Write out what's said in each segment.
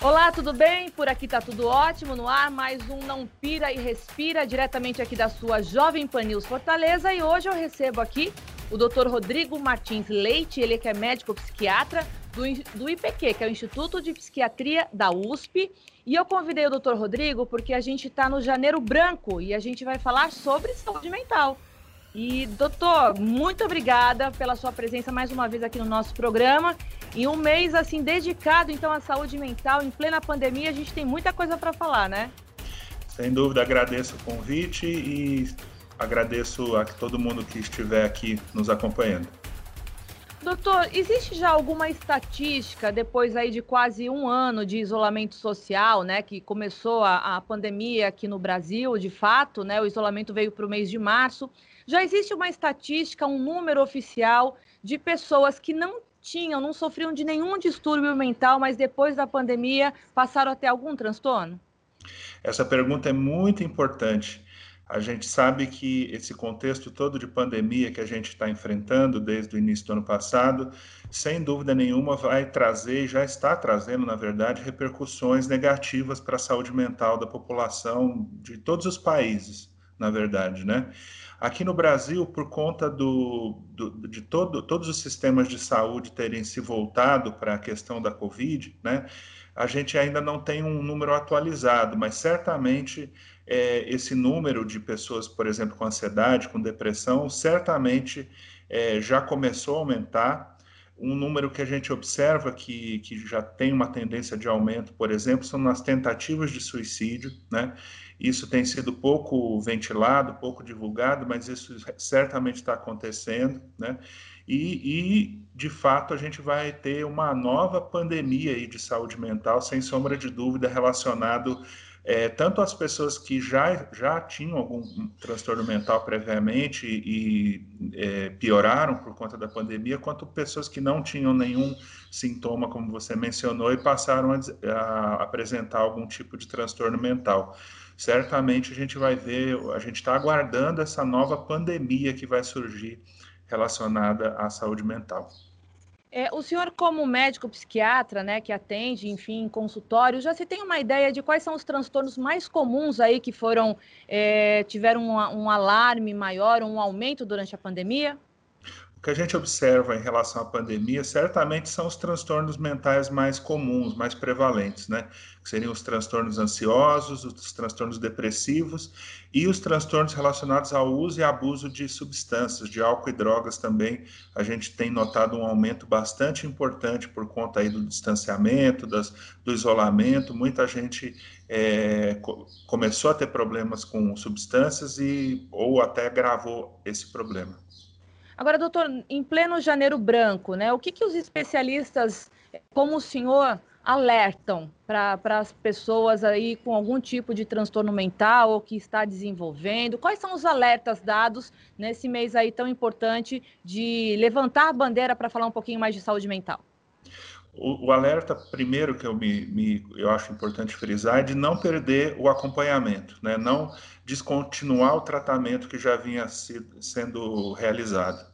Olá, tudo bem? Por aqui tá tudo ótimo no ar. Mais um Não Pira e Respira, diretamente aqui da sua Jovem Pan News Fortaleza. E hoje eu recebo aqui o Dr. Rodrigo Martins Leite, ele que é médico psiquiatra do, do IPQ, que é o Instituto de Psiquiatria da USP. E eu convidei o Dr. Rodrigo porque a gente está no Janeiro Branco e a gente vai falar sobre saúde mental. E, doutor, muito obrigada pela sua presença mais uma vez aqui no nosso programa. E um mês assim dedicado então à saúde mental em plena pandemia, a gente tem muita coisa para falar, né? Sem dúvida, agradeço o convite e agradeço a todo mundo que estiver aqui nos acompanhando. Doutor, existe já alguma estatística depois aí de quase um ano de isolamento social, né, que começou a, a pandemia aqui no Brasil, de fato, né, o isolamento veio para o mês de março. Já existe uma estatística, um número oficial de pessoas que não tinham, não sofriam de nenhum distúrbio mental, mas depois da pandemia passaram a ter algum transtorno? Essa pergunta é muito importante. A gente sabe que esse contexto todo de pandemia que a gente está enfrentando desde o início do ano passado, sem dúvida nenhuma, vai trazer, já está trazendo, na verdade, repercussões negativas para a saúde mental da população de todos os países, na verdade, né? Aqui no Brasil, por conta do, do, de todo, todos os sistemas de saúde terem se voltado para a questão da Covid, né, a gente ainda não tem um número atualizado, mas certamente é, esse número de pessoas, por exemplo, com ansiedade, com depressão, certamente é, já começou a aumentar. Um número que a gente observa que, que já tem uma tendência de aumento, por exemplo, são nas tentativas de suicídio, né? Isso tem sido pouco ventilado, pouco divulgado, mas isso certamente está acontecendo, né? E, e, de fato, a gente vai ter uma nova pandemia aí de saúde mental, sem sombra de dúvida, relacionado é, tanto às pessoas que já, já tinham algum transtorno mental previamente e é, pioraram por conta da pandemia, quanto pessoas que não tinham nenhum sintoma, como você mencionou, e passaram a, a apresentar algum tipo de transtorno mental certamente a gente vai ver, a gente está aguardando essa nova pandemia que vai surgir relacionada à saúde mental. É, o senhor, como médico psiquiatra, né, que atende, enfim, consultório, já se tem uma ideia de quais são os transtornos mais comuns aí que foram, é, tiveram um, um alarme maior, um aumento durante a pandemia? O que a gente observa em relação à pandemia certamente são os transtornos mentais mais comuns, mais prevalentes, né? Que seriam os transtornos ansiosos, os transtornos depressivos e os transtornos relacionados ao uso e abuso de substâncias, de álcool e drogas também. A gente tem notado um aumento bastante importante por conta aí do distanciamento, das, do isolamento. Muita gente é, começou a ter problemas com substâncias e ou até agravou esse problema. Agora, doutor, em pleno janeiro branco, né, o que, que os especialistas, como o senhor, alertam para as pessoas aí com algum tipo de transtorno mental ou que está desenvolvendo? Quais são os alertas dados nesse mês aí tão importante de levantar a bandeira para falar um pouquinho mais de saúde mental? O, o, alerta primeiro que eu me, me, eu acho importante frisar é de não perder o acompanhamento, né? Não descontinuar o tratamento que já vinha sido, sendo realizado.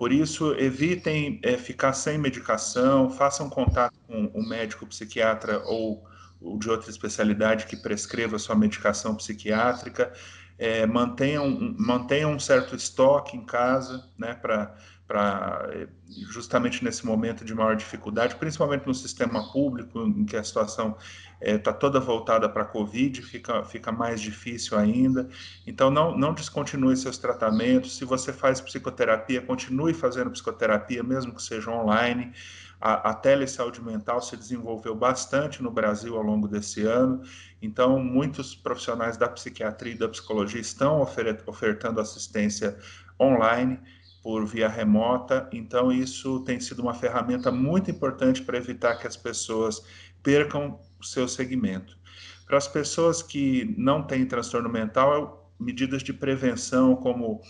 Por isso, evitem é, ficar sem medicação, façam contato com o médico psiquiatra ou, ou de outra especialidade que prescreva sua medicação psiquiátrica, é, mantenham, mantenham um certo estoque em casa, né, para para eh, justamente nesse momento de maior dificuldade, principalmente no sistema público, em que a situação está eh, é, toda voltada para a Covid, fica, fica mais difícil ainda. Então, não, não descontinue seus tratamentos. Se você faz psicoterapia, continue fazendo psicoterapia, mesmo que seja online. A, a telesaúde mental se desenvolveu bastante no Brasil ao longo desse ano, então muitos profissionais da psiquiatria e da psicologia estão ofertando assistência online por via remota, então isso tem sido uma ferramenta muito importante para evitar que as pessoas percam o seu segmento. Para as pessoas que não têm transtorno mental, medidas de prevenção, como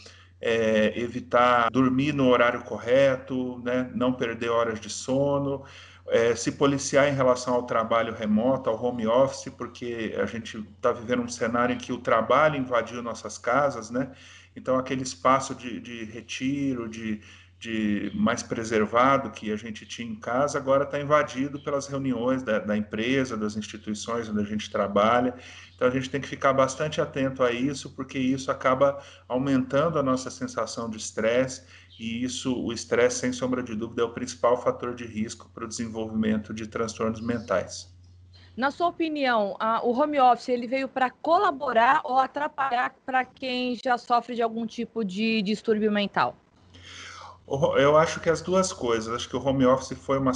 é, evitar dormir no horário correto, né, não perder horas de sono, é, se policiar em relação ao trabalho remoto, ao home office, porque a gente está vivendo um cenário em que o trabalho invadiu nossas casas, né? Então, aquele espaço de, de retiro, de, de mais preservado que a gente tinha em casa, agora está invadido pelas reuniões da, da, empresa, das instituições onde a gente trabalha. Então a gente tem que ficar bastante atento a isso, porque isso acaba aumentando a nossa sensação de estresse, e isso, o estresse, sem sombra de dúvida, é o principal fator de risco para o desenvolvimento de transtornos mentais. Na sua opinião, a, o home office ele veio para colaborar ou atrapalhar para quem já sofre de algum tipo de distúrbio mental? Eu acho que as duas coisas. Acho que o home office foi uma,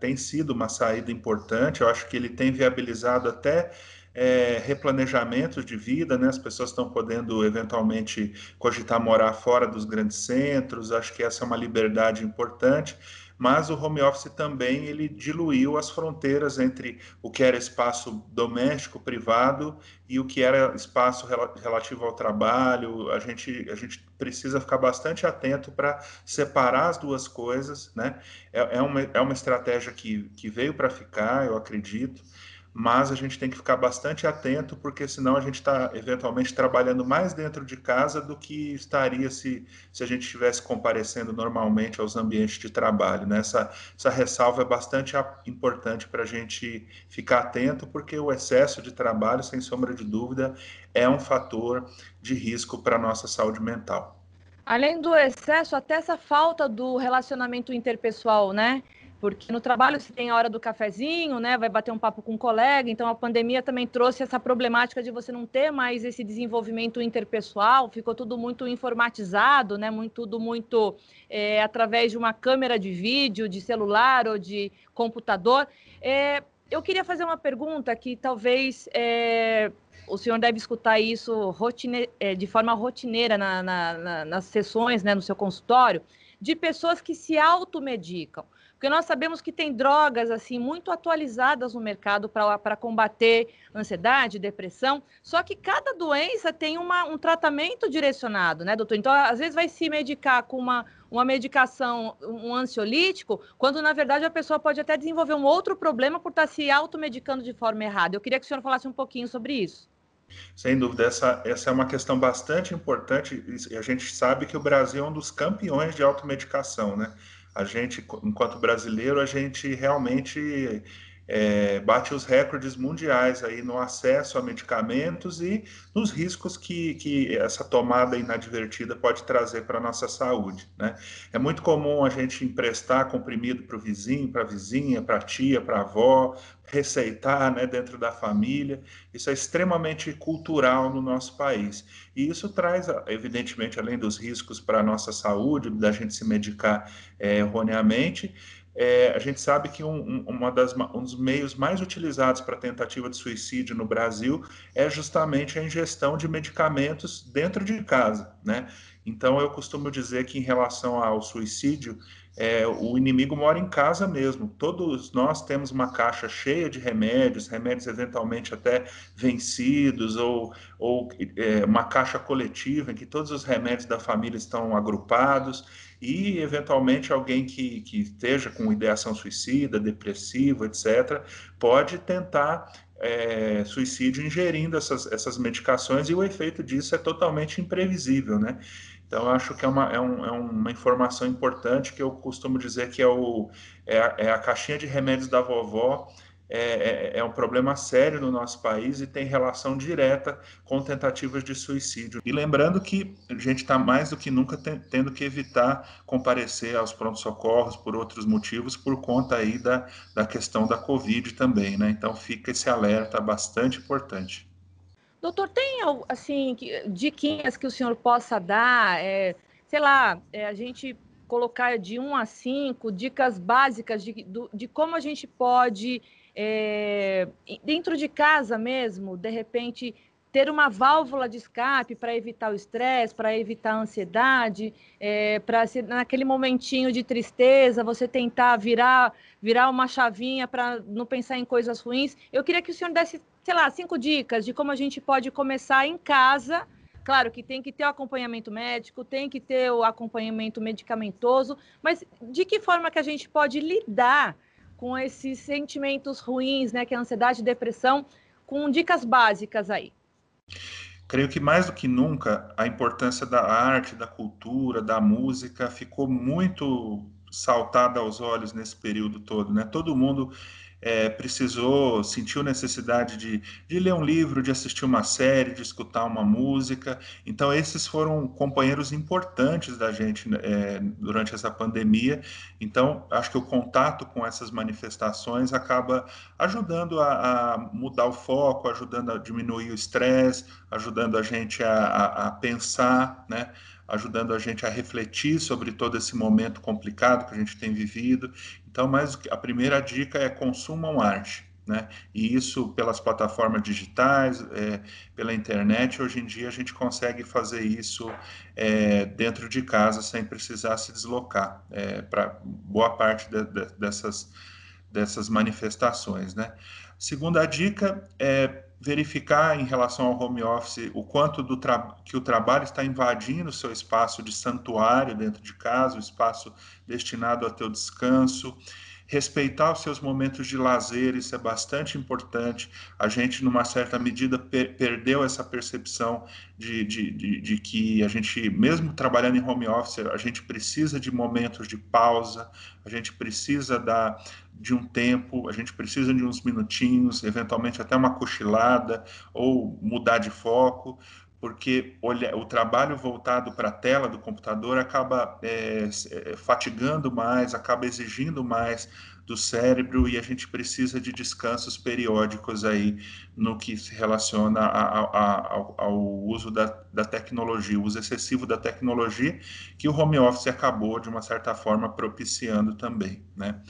tem sido uma saída importante. Eu acho que ele tem viabilizado até é, replanejamentos de vida, né? As pessoas estão podendo eventualmente cogitar morar fora dos grandes centros. Acho que essa é uma liberdade importante mas o home office também ele diluiu as fronteiras entre o que era espaço doméstico, privado e o que era espaço relativo ao trabalho. A gente, a gente precisa ficar bastante atento para separar as duas coisas, né? É, é, uma, é uma estratégia que, que veio para ficar, eu acredito mas a gente tem que ficar bastante atento, porque senão a gente está eventualmente trabalhando mais dentro de casa do que estaria se, se a gente estivesse comparecendo normalmente aos ambientes de trabalho. Né? Essa, essa ressalva é bastante importante para a gente ficar atento, porque o excesso de trabalho, sem sombra de dúvida, é um fator de risco para a nossa saúde mental. Além do excesso, até essa falta do relacionamento interpessoal, né? Porque no trabalho se tem a hora do cafezinho, né? Vai bater um papo com um colega, então a pandemia também trouxe essa problemática de você não ter mais esse desenvolvimento interpessoal, ficou tudo muito informatizado, né? Muito, tudo muito é, através de uma câmera de vídeo, de celular ou de computador. É, eu queria fazer uma pergunta que talvez é, o senhor deve escutar isso rotine, é, de forma rotineira na, na, na, nas sessões, né, no seu consultório, de pessoas que se automedicam. Porque nós sabemos que tem drogas assim muito atualizadas no mercado para combater ansiedade, depressão, só que cada doença tem uma, um tratamento direcionado, né, doutor? Então, às vezes vai se medicar com uma, uma medicação, um ansiolítico, quando na verdade a pessoa pode até desenvolver um outro problema por estar se automedicando de forma errada. Eu queria que o senhor falasse um pouquinho sobre isso. Sem dúvida, essa, essa é uma questão bastante importante e a gente sabe que o Brasil é um dos campeões de automedicação, né? A gente, enquanto brasileiro, a gente realmente é, bate os recordes mundiais aí no acesso a medicamentos e nos riscos que, que essa tomada inadvertida pode trazer para a nossa saúde. Né? É muito comum a gente emprestar comprimido para o vizinho, para a vizinha, para a tia, para a avó, receitar né, dentro da família. Isso é extremamente cultural no nosso país. E isso traz, evidentemente, além dos riscos para a nossa saúde, da gente se medicar é, erroneamente, é, a gente sabe que um, uma das, um dos meios mais utilizados para tentativa de suicídio no Brasil é justamente a ingestão de medicamentos dentro de casa, né? Então, eu costumo dizer que, em relação ao suicídio, é, o inimigo mora em casa mesmo. Todos nós temos uma caixa cheia de remédios, remédios eventualmente até vencidos, ou, ou é, uma caixa coletiva em que todos os remédios da família estão agrupados e, eventualmente, alguém que, que esteja com ideação suicida, depressiva, etc., pode tentar é, suicídio ingerindo essas, essas medicações e o efeito disso é totalmente imprevisível, né? Então, acho que é uma, é, um, é uma informação importante que eu costumo dizer que é, o, é, a, é a caixinha de remédios da vovó é, é, é, um problema sério no nosso país e tem relação direta com tentativas de suicídio. E lembrando que a gente está mais do que nunca tendo que evitar comparecer aos pronto-socorros por outros motivos, por conta aí da, da questão da Covid também, né? Então fica esse alerta bastante importante. Doutor, tem, assim, diquinhas que o senhor possa dar, é, sei lá, é, a gente colocar de 1 a 5, dicas básicas de, de como a gente pode é, dentro de casa mesmo, de repente, ter uma válvula de escape para evitar o estresse, para evitar a ansiedade, é, para naquele momentinho de tristeza você tentar virar, virar uma chavinha para não pensar em coisas ruins. Eu queria que o senhor desse, sei lá, cinco dicas de como a gente pode começar em casa Claro que tem que ter o acompanhamento médico, tem que ter o acompanhamento medicamentoso, mas de que forma que a gente pode lidar com esses sentimentos ruins, né, que é ansiedade e depressão, com dicas básicas aí? Creio que mais do que nunca a importância da arte, da cultura, da música ficou muito saltada aos olhos nesse período todo, né? Todo mundo é, precisou, sentiu necessidade de, de ler um livro, de assistir uma série, de escutar uma música. Então, esses foram companheiros importantes da gente é, durante essa pandemia. Então, acho que o contato com essas manifestações acaba ajudando a, a mudar o foco, ajudando a diminuir o estresse, ajudando a gente a, a, a pensar, né? Ajudando a gente a refletir sobre todo esse momento complicado que a gente tem vivido. Então, mas a primeira dica é consumam arte. Né? E isso pelas plataformas digitais, é, pela internet, hoje em dia a gente consegue fazer isso é, dentro de casa sem precisar se deslocar é, para boa parte de, de, dessas, dessas manifestações. Né? Segunda dica é verificar em relação ao home office o quanto do que o trabalho está invadindo o seu espaço de santuário dentro de casa, o espaço destinado ao teu descanso, respeitar os seus momentos de lazer, isso é bastante importante. A gente, numa certa medida, per perdeu essa percepção de, de, de, de, que a gente, mesmo trabalhando em home office, a gente precisa de momentos de pausa, a gente precisa da, de um tempo, a gente precisa de uns minutinhos, eventualmente até uma cochilada ou mudar de foco, porque olha, o trabalho voltado para a tela do computador acaba é, é, fatigando mais, acaba exigindo mais do cérebro e a gente precisa de descansos periódicos aí no que se relaciona a, a, ao, ao, uso da, da tecnologia, o uso excessivo da tecnologia, que o home office acabou, de uma certa forma, propiciando também, né?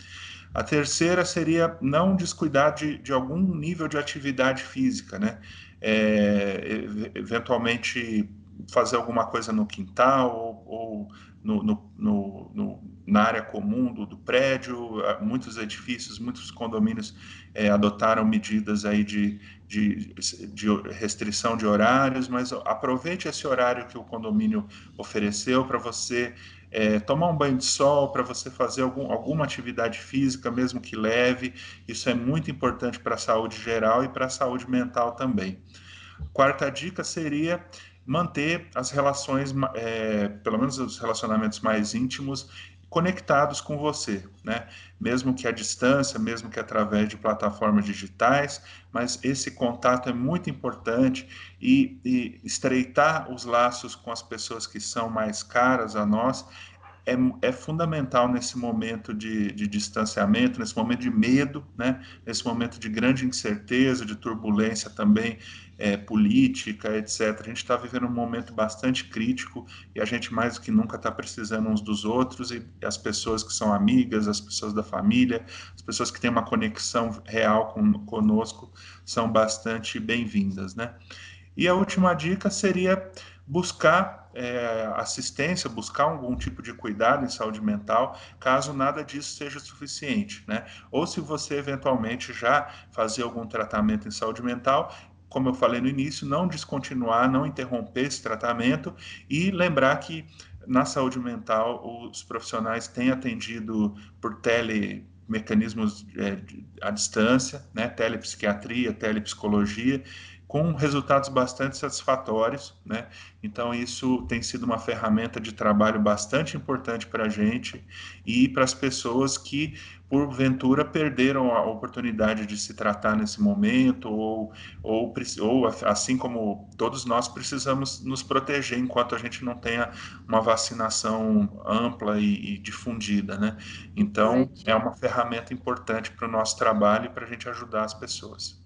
A terceira seria não descuidar de, de algum nível de atividade física, né? É, eventualmente fazer alguma coisa no quintal ou, ou no, no, no, na área comum do, do, prédio. Muitos edifícios, muitos condomínios é, adotaram medidas aí de, de, de, restrição de horários, mas aproveite esse horário que o condomínio ofereceu para você é, tomar um banho de sol, para você fazer algum, alguma atividade física, mesmo que leve. Isso é muito importante para a saúde geral e para a saúde mental também. Quarta dica seria manter as relações, é, pelo menos os relacionamentos mais íntimos, conectados com você, né? Mesmo que à distância, mesmo que através de plataformas digitais, mas esse contato é muito importante e, e estreitar os laços com as pessoas que são mais caras a nós é, é fundamental nesse momento de, de, distanciamento, nesse momento de medo, né? nesse momento de grande incerteza, de turbulência também é, política, etc. A gente está vivendo um momento bastante crítico e a gente mais do que nunca está precisando uns dos outros e as pessoas que são amigas, as pessoas da família, as pessoas que têm uma conexão real com, conosco são bastante bem-vindas, né? E a última dica seria buscar é, assistência, buscar algum tipo de cuidado em saúde mental, caso nada disso seja suficiente, né? Ou se você eventualmente já fazer algum tratamento em saúde mental, como eu falei no início, não descontinuar, não interromper esse tratamento e lembrar que na saúde mental os profissionais têm atendido por tele mecanismos é, à distância, né, telepsiquiatria, telepsicologia, com resultados bastante satisfatórios, né? Então isso tem sido uma ferramenta de trabalho bastante importante para a gente e para as pessoas que porventura perderam a oportunidade de se tratar nesse momento ou, ou, ou assim como todos nós precisamos nos proteger enquanto a gente não tenha uma vacinação ampla e, e difundida, né? Então é uma ferramenta importante para o nosso trabalho e para a gente ajudar as pessoas.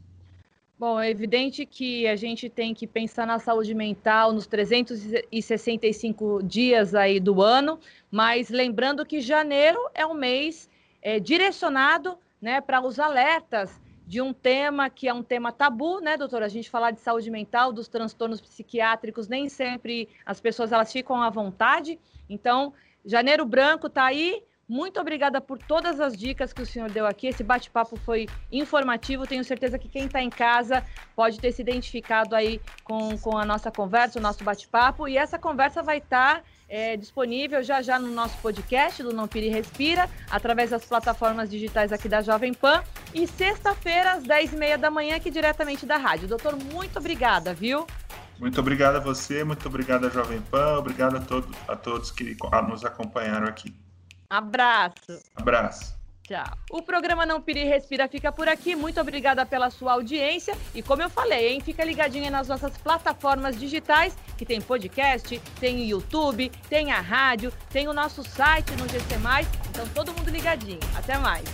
Bom, é evidente que a gente tem que pensar na saúde mental nos 365 dias aí do ano, mas lembrando que janeiro é um mês é, direcionado né, para os alertas de um tema que é um tema tabu, né, doutora? A gente falar de saúde mental, dos transtornos psiquiátricos, nem sempre as pessoas elas ficam à vontade. Então, janeiro branco está aí, Muito obrigada por todas as dicas que o senhor deu aqui. Esse bate-papo foi informativo. Tenho certeza que quem está em casa pode ter se identificado aí com, com a nossa conversa, o nosso bate-papo. E essa conversa vai estar. Tá é, disponível já já no nosso podcast do Não Pire Respira, através das plataformas digitais aqui da Jovem Pan. E sexta-feira, às 10h30 da manhã, aqui diretamente da rádio. Doutor, muito obrigada, viu? Muito obrigado a você, muito obrigado a Jovem Pan, obrigado a, todo, a todos que nos acompanharam aqui. Abraço. Abraço. Tchau. O programa Não Pire Respira fica por aqui. Muito obrigada pela sua audiência. E como eu falei, hein, fica ligadinha nas nossas plataformas digitais, que tem podcast, tem YouTube, tem a rádio, tem o nosso site no GC. Então todo mundo ligadinho. Até mais.